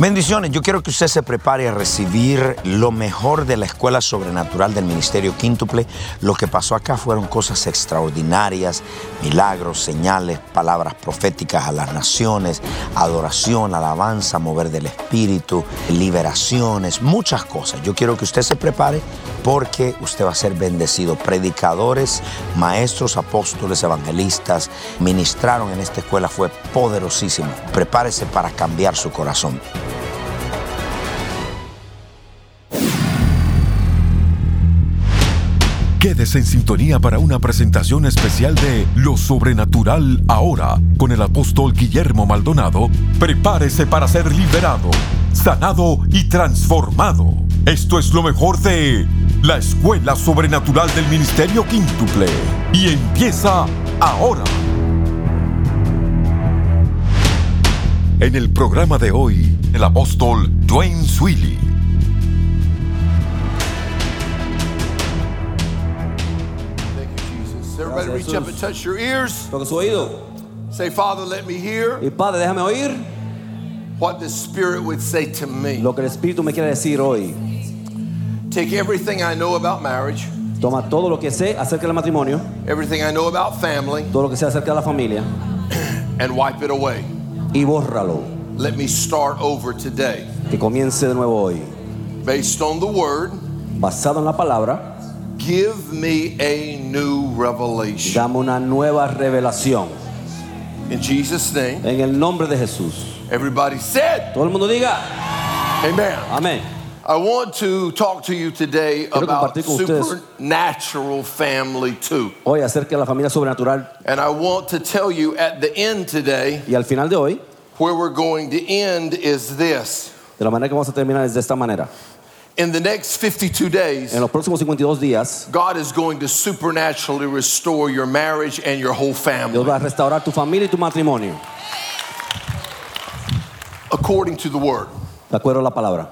Bendiciones, yo quiero que usted se prepare a recibir lo mejor de la Escuela Sobrenatural del Ministerio Quíntuple. Lo que pasó acá fueron cosas extraordinarias, milagros, señales, palabras proféticas a las naciones, adoración, alabanza, mover del Espíritu, liberaciones, muchas cosas. Yo quiero que usted se prepare porque usted va a ser bendecido. Predicadores, maestros, apóstoles, evangelistas ministraron en esta escuela, fue poderosísimo. Prepárese para cambiar su corazón. En sintonía para una presentación especial de Lo Sobrenatural ahora con el apóstol Guillermo Maldonado. Prepárese para ser liberado, sanado y transformado. Esto es lo mejor de la Escuela Sobrenatural del Ministerio Quíntuple. Y empieza ahora. En el programa de hoy, el apóstol Dwayne Swilly Everybody reach up and touch your ears. Su oído. Say, Father, let me hear Y Padre, déjame oír what the Spirit would say to me. lo que el Espíritu me quiere decir hoy. Take everything I know about marriage, Toma todo lo que sé acerca del matrimonio, everything I know about family, todo lo que sé acerca de la familia and wipe it away. y bórralo. Let me start over today. Que comience de nuevo hoy. Based on the Word, Basado en la palabra, give me a new revelation. dame una nueva revelación. In Jesus' name, En el nombre de Jesús. everybody said, Todo el mundo diga, Amen. amén. I want to talk to you today Quiero about compartir con ustedes- supernatural family too. Hoy acerca de la familia sobrenatural And I want to tell you at the end today, y al final de hoy, where we're going to end is this. de la manera que vamos a terminar es de esta manera. In the next 52 days, En los próximos 52 días, God is going to supernaturally restore your marriage and your whole family. Dios va a restaurar tu familia y tu matrimonio, according to the word. de acuerdo a la palabra.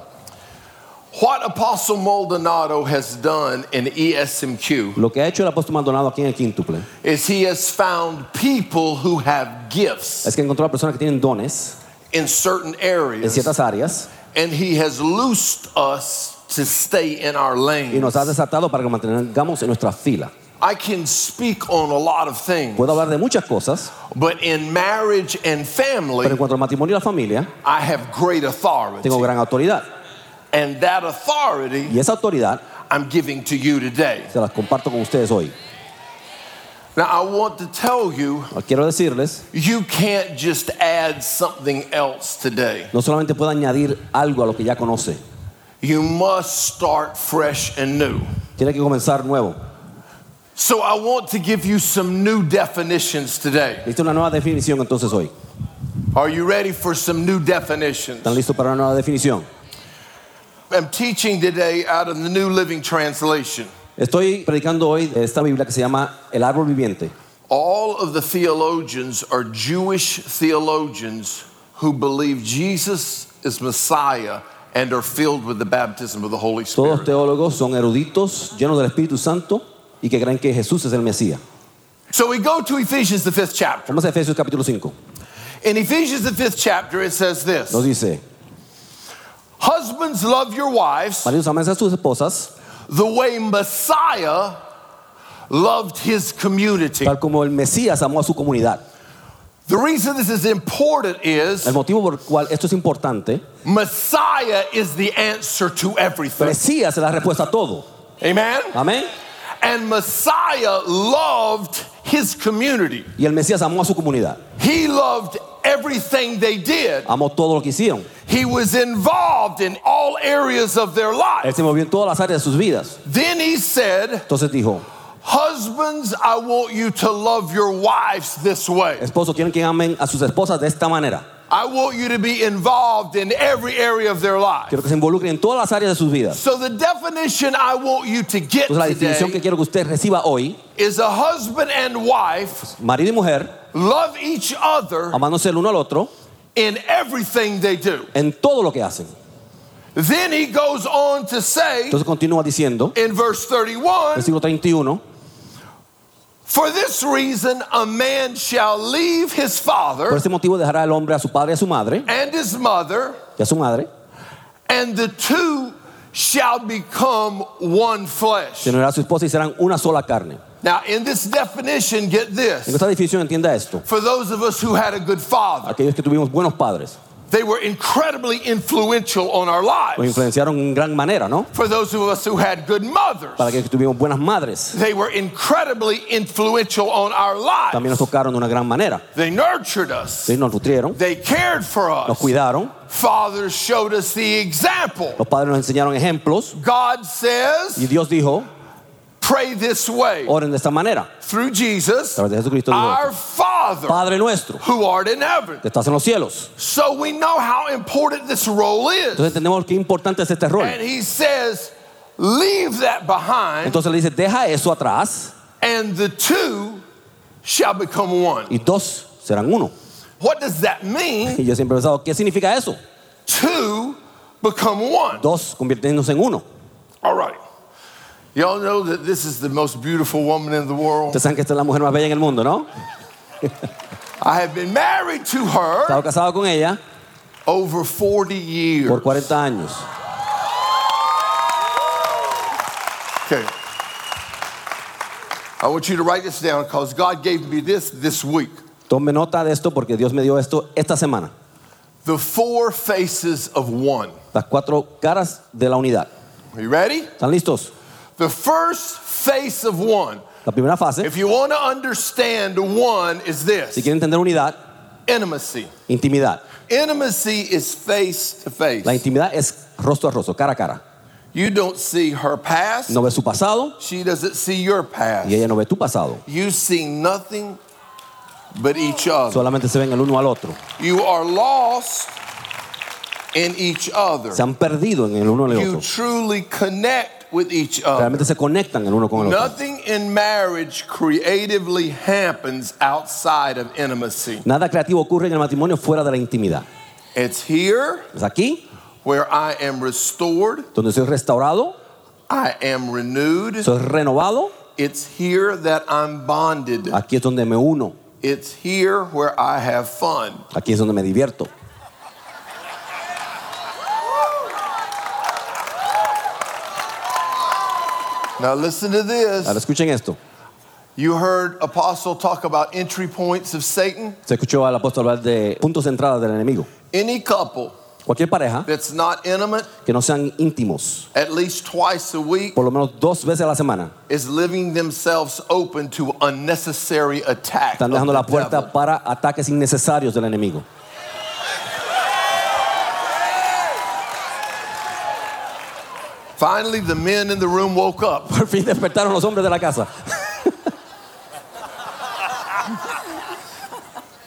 What Apostle Maldonado has done in ESMQ Lo que ha hecho el apóstol Maldonado aquí en el quíntuple is he has found people who have gifts es que encontró a personas que tienen dones in certain areas en ciertas áreas and he has loosed us to stay in our y nos ha desatado para que mantengamos en nuestra fila. I can speak on a lot of things, Puedo hablar de muchas cosas, but in marriage and family, pero en cuanto al matrimonio y la familia, I have great authority. tengo gran autoridad. And that authority Y esa autoridad I'm giving to you today. se las comparto con ustedes hoy. Now, I want to tell you, Quiero decirles, you can't just add something else today. no solamente puedo añadir algo a lo que ya conoce, You must start fresh and new. tiene que comenzar nuevo. So, I want to give you some new definitions today. Necesito una nueva definición entonces hoy. Are you ready for some new definitions? ¿Están listos para una nueva definición? I'm teaching today out of the New Living Translation. Estoy predicando hoy esta Biblia que se llama El Árbol Viviente. All of the theologians are Jewish theologians who believe Jesus is Messiah and are filled with the baptism of the Holy Spirit. Todos teólogos son eruditos, llenos del Espíritu Santo y que creen que Jesús es el Mesías. So we go to Ephesians, the fifth chapter. Vamos a Efesios capítulo 5. In Ephesians, the fifth chapter, it says this Nos dice, Husbands, love your wives maridos amen a sus esposas, the way Messiah loved his community. tal como el Mesías amó a su comunidad. The reason this is important is El motivo por el cual esto es importante, Messiah is the answer to everything. Mesías es la respuesta a todo. Amen? Amén. And Messiah loved his community. Y el Mesías amó a su comunidad. He loved everything they did. Amó todo lo que hicieron. He was involved in all areas of their Él life. se movió en todas las áreas de sus vidas. Then he said, Entonces dijo, Husbands, I want you to love your wives this way. esposos quieren que amen a sus esposas de esta manera. I want you to be involved in every area of their life. Quiero que se involucren en todas las áreas de sus vidas. So the definition I want you to get Entonces la definición que quiero que usted reciba hoy, is a husband and wife marido y mujer, love each other amándose el uno al otro in everything they do. en todo lo que hacen. Then he goes on to say Entonces continúa diciendo, in verse 31 versículo 31, For this reason, a man shall leave his father. por este motivo dejará el hombre a su padre y a su madre, and his mother, y a su madre, and the two shall become one flesh. se unirá a su esposa y serán una sola carne. Now, in this definition, get this. En esta definición entienda esto. For those of us who had a good father, Aquellos que tuvimos buenos padres, they were incredibly influential on our nos lives. influenciaron en gran manera, ¿no? For those of us who had good mothers, Para que tuvimos buenas madres, they were incredibly influential on our lives. también nos tocaron de una gran manera. They nurtured us, Sí, nos nutrieron, they cared for us. nos cuidaron, Fathers showed us the example. los padres nos enseñaron ejemplos God says. y Dios dijo, pray this way oren de esta manera. through Jesus, A través de Jesucristo dijo our. Father Padre nuestro, who art in heaven. que estás en los cielos. So we know how important this role is. Entonces entendemos qué importante es este rol. And he says, leave that behind, Entonces le dice, deja eso atrás and the two shall become one. y dos serán uno. What does that mean? Y yo siempre he pensado, ¿qué significa eso? Two become one. Dos convirtiéndose en uno. All right. Y'all know that this is the most beautiful woman in the world. Ustedes saben que esta es la mujer más bella en el mundo, ¿no? I have been married to He her estado casado con ella over 40 years. por 40 años. Okay. I want you to write this down because God gave me this this week. Tome nota de esto porque Dios me dio esto esta semana. The four faces of one. Las cuatro caras de la unidad. Are you ready? ¿Están listos? The first face of one. La primera fase, If you want to understand one is si this. quieren entender unidad, Intimacy. intimidad. Intimacy is face to face. La intimidad es rostro a rostro, cara a cara. You don't see her past. No ve su pasado She doesn't see your past. y ella no ve tu pasado. You see nothing but each other. Solamente se ven el uno al otro. You are lost in each other. Se han perdido en el uno al otro. You truly connect with each other. Realmente se conectan el uno con el otro. Nothing in marriage creatively happens outside of intimacy. Nada creativo ocurre en el matrimonio fuera de la intimidad. It's here Es aquí where I am restored, donde soy restaurado, I am renewed. soy renovado. It's here that I'm bonded. Aquí es donde me uno. It's here where I have fun. Aquí es donde me divierto. Now listen to this. Ahora escuchen esto. You heard Apostle talk about entry points of Satan. Se escuchó al apóstol hablar de puntos de entrada del enemigo. Any couple Cualquier pareja that's not intimate que no sean íntimos, at least twice a week por lo menos dos veces a la semana, is living themselves open to unnecessary attack. están dejando la puerta devil. para ataques innecesarios del enemigo. Finally, the men in the room woke up. Por fin despertaron los hombres de la casa.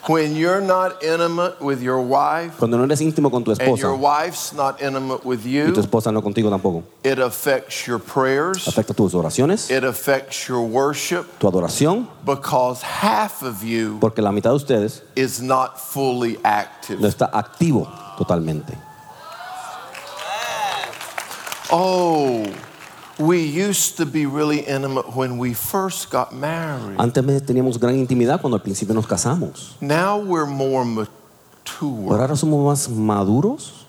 When you're not intimate with your wife Cuando no eres íntimo con tu and your esposa wife's not intimate with y tu you, esposa no contigo tampoco, it affects your prayers, afecta tus oraciones, it affects your worship tu adoración, because half of you porque la mitad de ustedes is not fully active. no está activo totalmente. Oh, we used to be really intimate when we first got married. Antes teníamos gran intimidad cuando al principio nos casamos. Now we're more mature. ahora somos más maduros.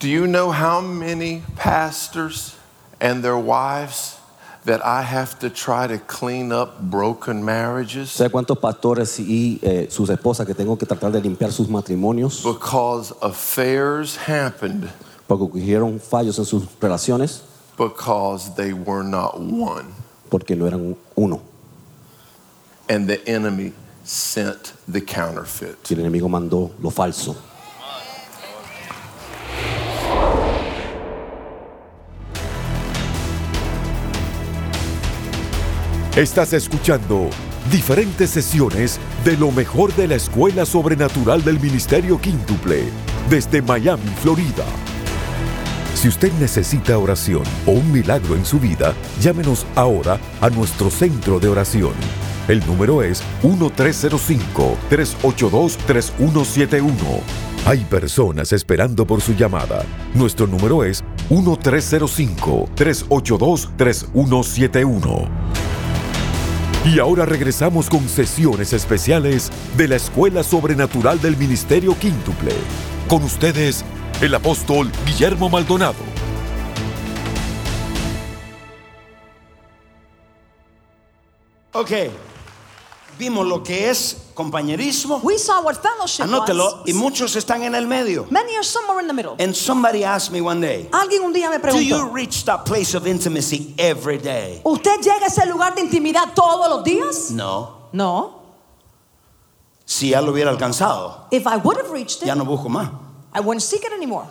Do you know how many pastors and their wives that I have to try to clean up broken marriages? ¿Sabe cuántos pastores y eh, sus esposas que tengo que tratar de limpiar sus matrimonios? Because affairs happened. Porque ocurrieron fallos en sus relaciones. Because they were not one. Porque no eran uno. And the enemy sent the counterfeit. y el enemigo mandó lo falso? Estás escuchando diferentes sesiones de lo mejor de la Escuela Sobrenatural del Ministerio Quíntuple, desde Miami, Florida. Si usted necesita oración o un milagro en su vida, llámenos ahora a nuestro centro de oración. El número es 1305-382-3171. Hay personas esperando por su llamada. Nuestro número es 1305-382-3171. Y ahora regresamos con sesiones especiales de la Escuela Sobrenatural del Ministerio Quíntuple. Con ustedes, el apóstol Guillermo Maldonado. Ok, vimos lo que es compañerismo. We saw what fellowship Anótelo. Y was. muchos están en el medio. Many are somewhere in the middle. And somebody asked me one day, Alguien un día me Do you preguntó, reach that place of intimacy every day? ¿usted llega a ese lugar de intimidad todos los días? No. No. Si ya lo hubiera alcanzado, If I would have reached it, ya no busco más. I wouldn't seek it anymore.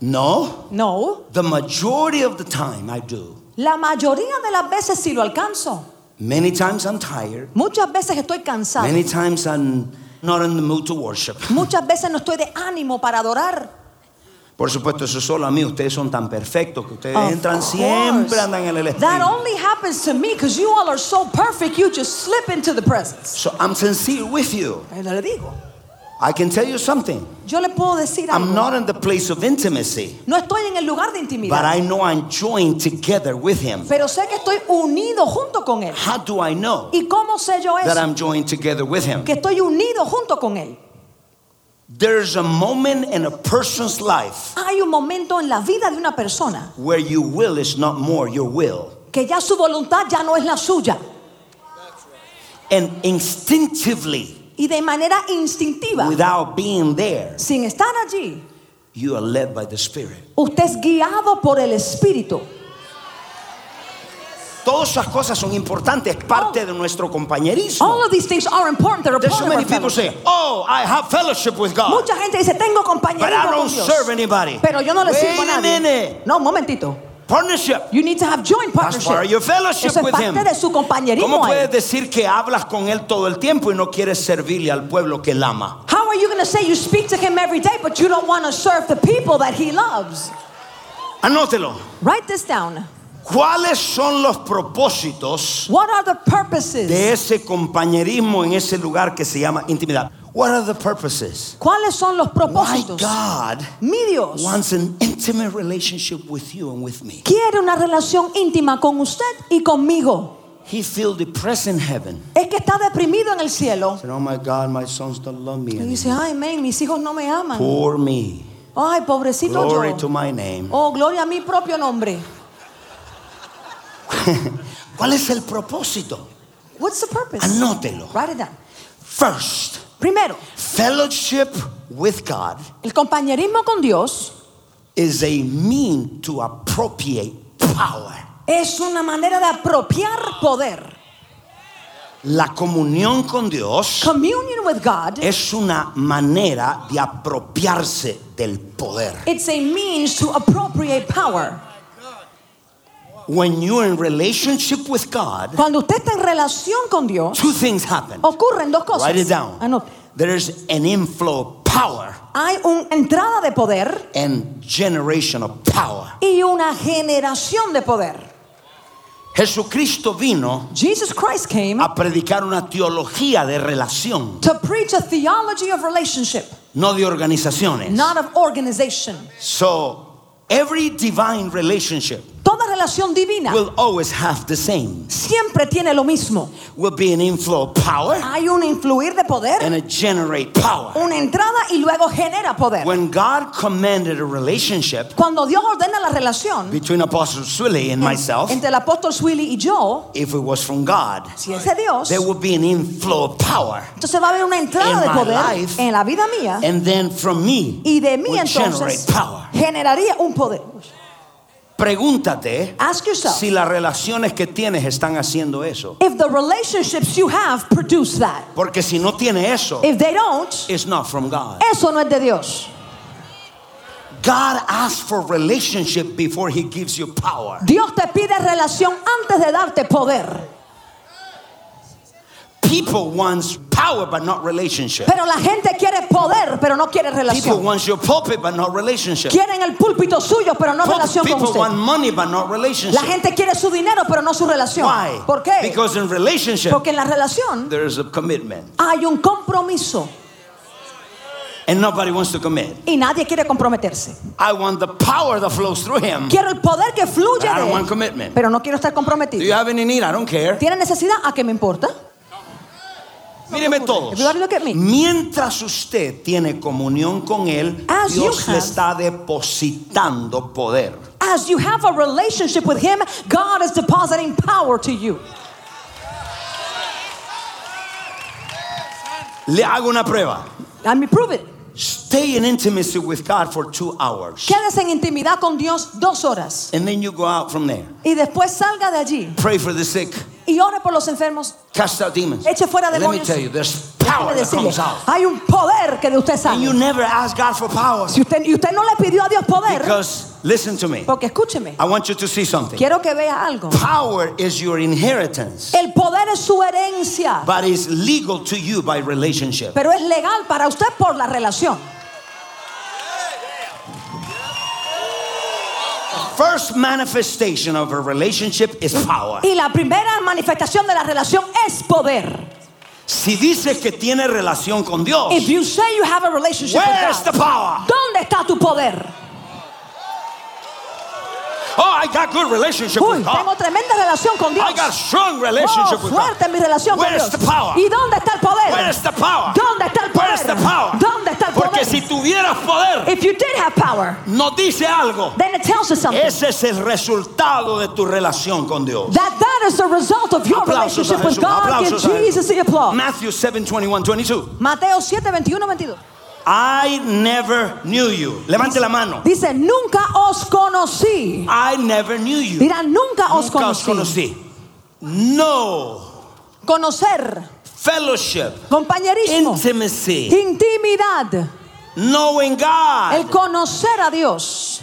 No. No. The majority of the time I do. La mayoría de las veces sí lo alcanzo. Many times I'm tired. Muchas veces estoy cansado. Many times I'm not in the mood to worship. Muchas veces no estoy de ánimo para adorar. Por supuesto, eso solo a mí. Ustedes son tan perfectos que ustedes Of entran course. siempre andan en el espíritu. That only happens to me because you all are so perfect, you just slip into the presence. So I'm sincere with you. Pero le digo, I can tell you something. yo le puedo decir I'm not in the place of intimacy, No estoy en el lugar de but. I know I'm joined together with Him. Pero sé que estoy unido junto con Él. How do I know ¿Y cómo sé yo that? I'm joined together with Him? Que estoy unido junto con Él. There's a moment in a person's life Hay un momento en la vida de una persona where your will is not more your will. que ya su voluntad ya no es la suya. And instinctively, Y de manera instintiva, without being there, sin estar allí, you are led by the Spirit. usted es guiado por el Espíritu. Todas esas cosas son importantes, parte de nuestro compañerismo. All of these things are important. They're There's so many people say, "Oh, I have fellowship with God, Mucha gente dice, tengo but I compañerismo con don't Dios. serve anybody." Pero yo no le Wait sirvo a a nadie. minute. No, un momentito. Partnership. You need to have joint That's partnership. part of your fellowship Eso es with him. de su compañerismo. ¿Cómo puedes decir que hablas con él todo el tiempo y no quieres servirle al pueblo que él ama? How are you going to say you speak to him every day, but you don't want to serve the people that he loves? Anótelo. Write this down. ¿Cuáles son los propósitos What are the purposes? de ese compañerismo en ese lugar que se llama intimidad? What are the purposes? ¿Cuáles son los Why propósitos? God Mi Dios wants an intimate relationship with you and with me. quiere una relación íntima con usted y conmigo. He feels depressed in heaven. Es que está deprimido en el cielo. Said, oh my God, my sons don't love me Y anymore. dice, ay, men, mis hijos no me aman. Poor me. Ay, pobrecito Glory yo. to my name. Oh, gloria a mi propio nombre. ¿Cuál es el propósito? What's the purpose? Anótelo. Write it down. First, Primero, fellowship with God el compañerismo con Dios is a mean to appropriate power. es una manera de apropiar poder. La comunión con Dios Communion with God, es una manera de apropiarse del poder. it's a means to appropriate power. When you're in relationship with God, Cuando usted está en relación con Dios, two things happen. ocurren dos cosas. Write it down. Ah, Anote. There's an inflow of power Hay una entrada de poder and generation of power. y una generación de poder. Jesucristo vino Jesus Christ came a predicar una teología de relación, to preach a theology of relationship, no de organizaciones. not of organization. So, every divine relationship relación divina will always have the same. siempre tiene lo mismo. Will be an inflow of power Hay un influir de poder, and a generate power. una entrada y luego genera poder. When God commanded a relationship Cuando Dios ordena la relación between Apostle Swilly and myself, entre el apóstol Swilly y yo, if it was from God, si es de Dios, there would be an inflow of power. entonces va a haber una entrada In de my poder life, en la vida mía And then from me, y de mí would entonces generate power. generaría un poder. Pregúntate Ask yourself si las relaciones que tienes están haciendo eso. if the relationships you have produce that. Porque si no tiene eso, If they don't, it's not from God. eso no es de Dios. God asks for relationship before he gives you power. Dios te pide relación antes de darte poder. People wants power but not relationship. Pero la gente quiere poder, pero no quiere relación. People wants your pulpit but not relationship. Quieren el púlpito suyo, pero no relación con People want money but not relationship. La gente quiere su dinero, pero no su relación. Why? ¿Por qué? Because in relationship Porque en la relación there is a commitment hay un compromiso and nobody wants to commit. y nadie quiere comprometerse. I want the power that flows through him. Quiero el poder que fluye I don't de want commitment. pero no quiero estar comprometido. Do you have any need? I don't care. ¿Tiene necesidad? ¿A qué me importa? Míreme todos. Mientras usted tiene comunión con él, As you Dios le have- está depositando poder. As you have a relationship with Him, God is depositing power to you. Le hago una prueba. Let me prove it. Stay in intimacy with God for two hours. Quédese en intimidad con Dios dos horas And then you go out from there. y después salga de allí Pray for the sick. Y ore por los enfermos. Cast out demons. Eche fuera Let me demonios. tell you, there's power that comes out. hay un poder que de usted And you sale. never ask God for power. Si usted, y usted no le pidió a Dios poder, Because, listen to me. porque escúcheme, I want you to see something. quiero que vea algo. Power is your inheritance, El poder es su herencia, but is legal to you by relationship. pero es legal para usted por la relación. First manifestation of a relationship is power. Y la primera manifestación de la relación es poder. Si dices que tiene relación con Dios, If you say you have a relationship where's with the God, power? ¿dónde está tu poder? Oh, I got good relationship Uy, with tengo God. tremenda relación con Dios. I got strong Oh, relationship with fuerte God. mi relación con Where's Dios. the power? ¿Y dónde está el poder? Where's the power? Power, nos dice algo. then it tells us something. Ese es el resultado de tu relación con Dios. that that is the result of your Aplausos relationship with God. Aplausos a Jesus the applause. Matthew 7, 21, 22. Mateo 7, 21, 22. I never knew you. Levante la mano. Dice, nunca os conocí. I never knew you. Dirá, nunca os Nunca os conocí. conocí. No Conocer, fellowship, compañerismo, intimacy, intimidad, knowing God. el conocer a Dios.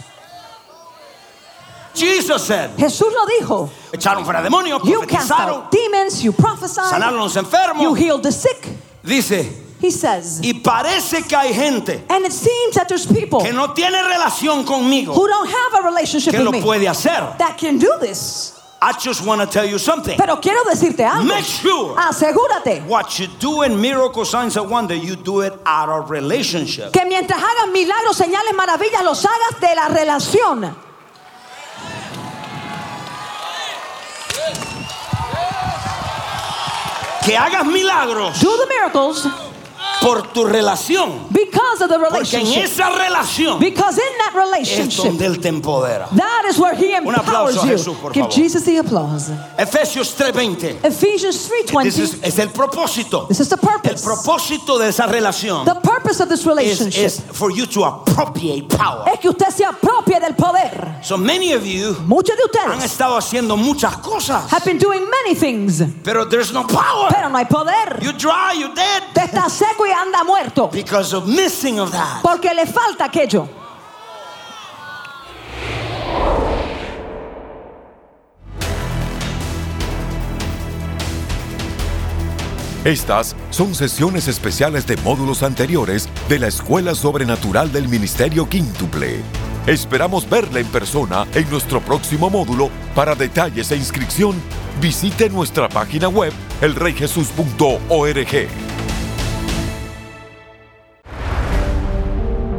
Jesus said, Jesús lo dijo. echaron fuera demonios, You cast profetizaron, out demons, you prophesy, sanaron los enfermos. you healed the sick. Dice, He says, y parece que hay gente and it seems that there's people que no tiene relación conmigo who don't have a relationship que with lo me puede hacer. that can do this. I just want to tell you something. Pero quiero decirte algo. Make sure Asegúrate what you do in miracle signs and wonder, you do it out of relationship. que mientras hagas milagros, señales, maravillas, los hagas de la relación. Que hagas milagros Do the miracles por tu relación. because of the Porque en relationship. esa relación Because in that es relationship, donde Él te empodera. that is where He Un empowers aplauso a you. Jesús, por Give favor. Jesus the applause. Efesios 3:20. Ephesians This 3:20. is- es el propósito. This is the El purpose. propósito de esa relación The purpose of this is, relationship is for you to appropriate power. es que usted se apropie del poder. So many of you Muchos de han ustedes estado haciendo muchas cosas, have been doing many things, pero there's no power. pero no hay poder. You dry, you dead Usted está seco y anda muerto because of missing of that. porque le falta aquello. Estas son sesiones especiales de módulos anteriores de la Escuela Sobrenatural del Ministerio Quíntuple. Esperamos verla en persona en nuestro próximo módulo. Para detalles e inscripción, visite nuestra página web elreyjesus.org.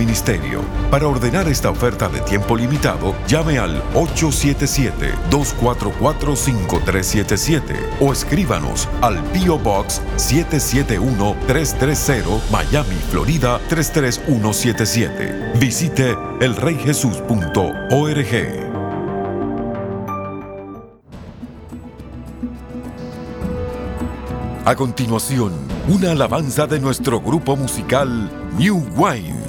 ministerio. Para ordenar esta oferta de tiempo limitado, llame al 877-244-5377 o escríbanos al PO Box 771-330 Miami, Florida 33177. Visite elreyjesus.org. A continuación, una alabanza de nuestro grupo musical New Wine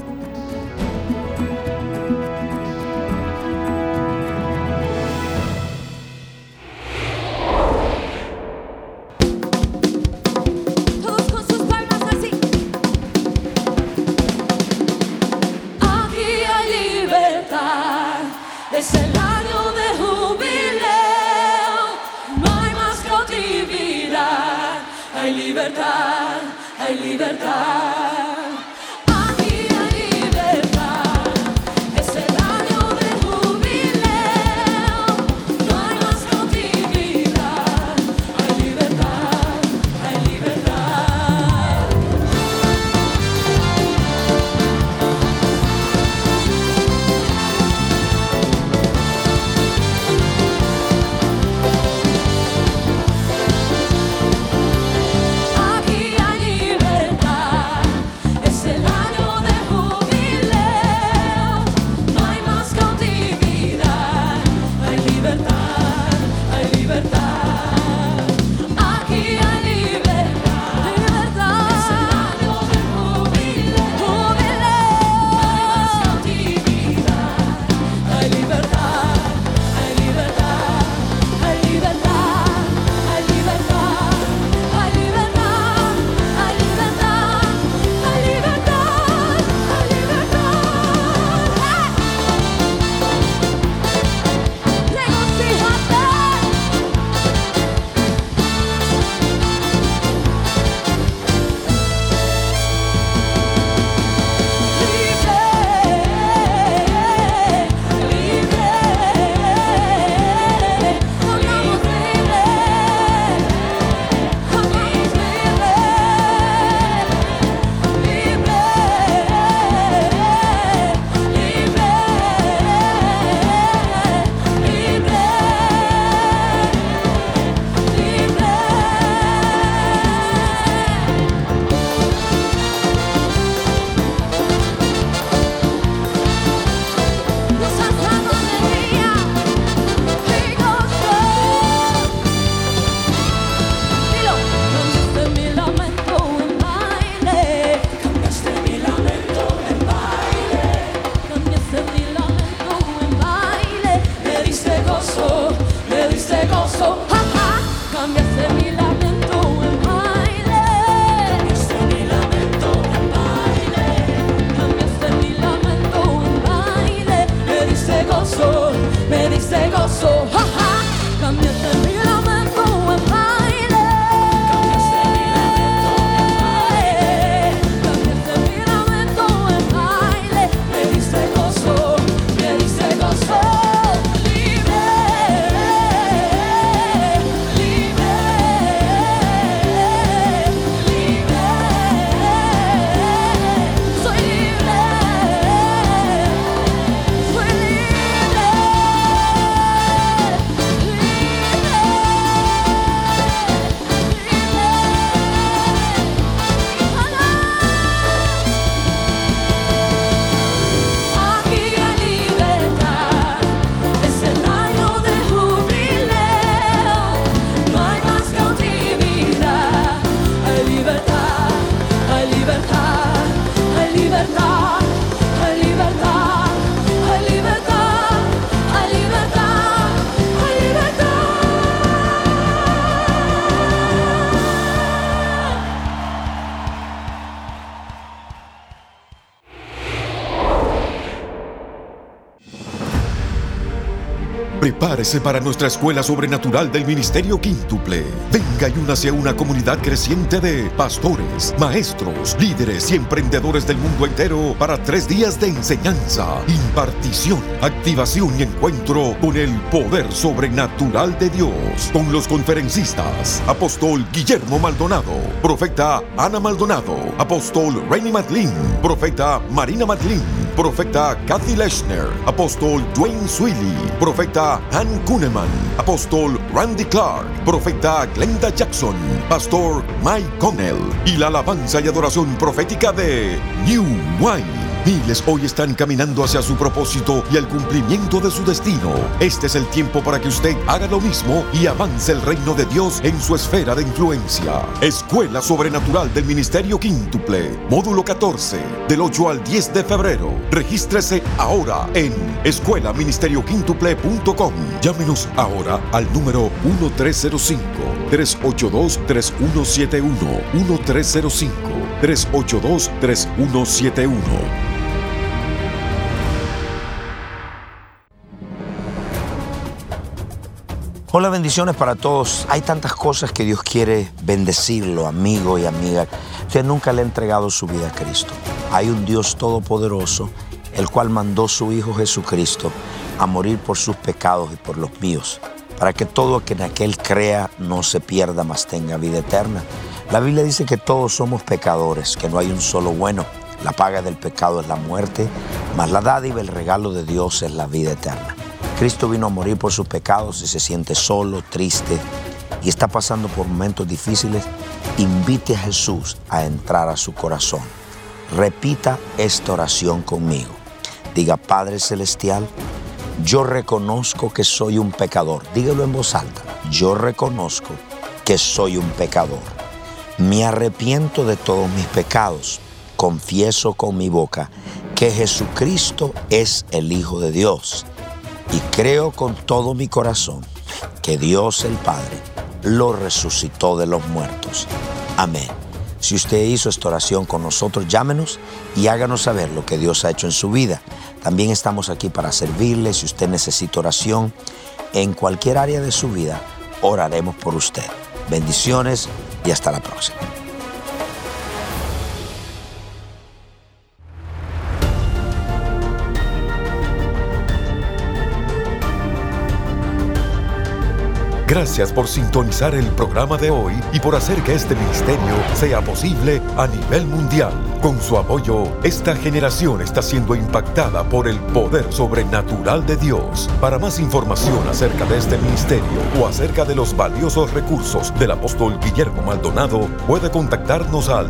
Prepárese para nuestra Escuela Sobrenatural del Ministerio Quíntuple. Venga y únase a una comunidad creciente de pastores, maestros, líderes y emprendedores del mundo entero para tres días de enseñanza, impartición, activación y encuentro con el poder sobrenatural de Dios. Con los conferencistas, apóstol Guillermo Maldonado, profeta Ana Maldonado, apóstol Rainy Matlin, profeta Marina Matlin profeta Kathy Leshner, apóstol Dwayne Swilly, profeta Han Kuneman, apóstol Randy Clark, profeta Glenda Jackson, pastor Mike Connell. Y la alabanza y adoración profética de New Wine. Miles hoy están caminando hacia su propósito y el cumplimiento de su destino. Este es el tiempo para que usted haga lo mismo y avance el reino de Dios en su esfera de influencia. Escuela Sobrenatural del Ministerio Quíntuple, módulo 14, del 8 al 10 de febrero. Regístrese ahora en escuelaministerioquíntuple.com. Llámenos ahora al número 1305 382 Hola, bendiciones para todos. Hay tantas cosas que Dios quiere bendecirlo, amigo y amiga. Usted nunca le ha entregado su vida a Cristo. Hay un Dios todopoderoso, el cual mandó su Hijo Jesucristo a morir por sus pecados y por los míos, para que todo que en aquel crea no se pierda, mas tenga vida eterna. La Biblia dice que todos somos pecadores, que no hay un solo bueno. La paga del pecado es la muerte, mas la dádiva, el regalo de Dios es la vida eterna. Cristo vino a morir por sus pecados y se siente solo, triste y está pasando por momentos difíciles, invite a Jesús a entrar a su corazón. Repita esta oración conmigo. Diga, Padre Celestial, yo reconozco que soy un pecador. Dígalo en voz alta. Yo reconozco que soy un pecador. Me arrepiento de todos mis pecados. Confieso con mi boca que Jesucristo es el Hijo de Dios y creo con todo mi corazón que Dios el Padre lo resucitó de los muertos. Amén. Si usted hizo esta oración con nosotros, llámenos y háganos saber lo que Dios ha hecho en su vida. También estamos aquí para servirle. Si usted necesita oración en cualquier área de su vida, oraremos por usted. Bendiciones y hasta la próxima. Gracias por sintonizar el programa de hoy y por hacer que este ministerio sea posible a nivel mundial. Con su apoyo, esta generación está siendo impactada por el poder sobrenatural de Dios. Para más información acerca de este ministerio o acerca de los valiosos recursos del apóstol Guillermo Maldonado, puede contactarnos al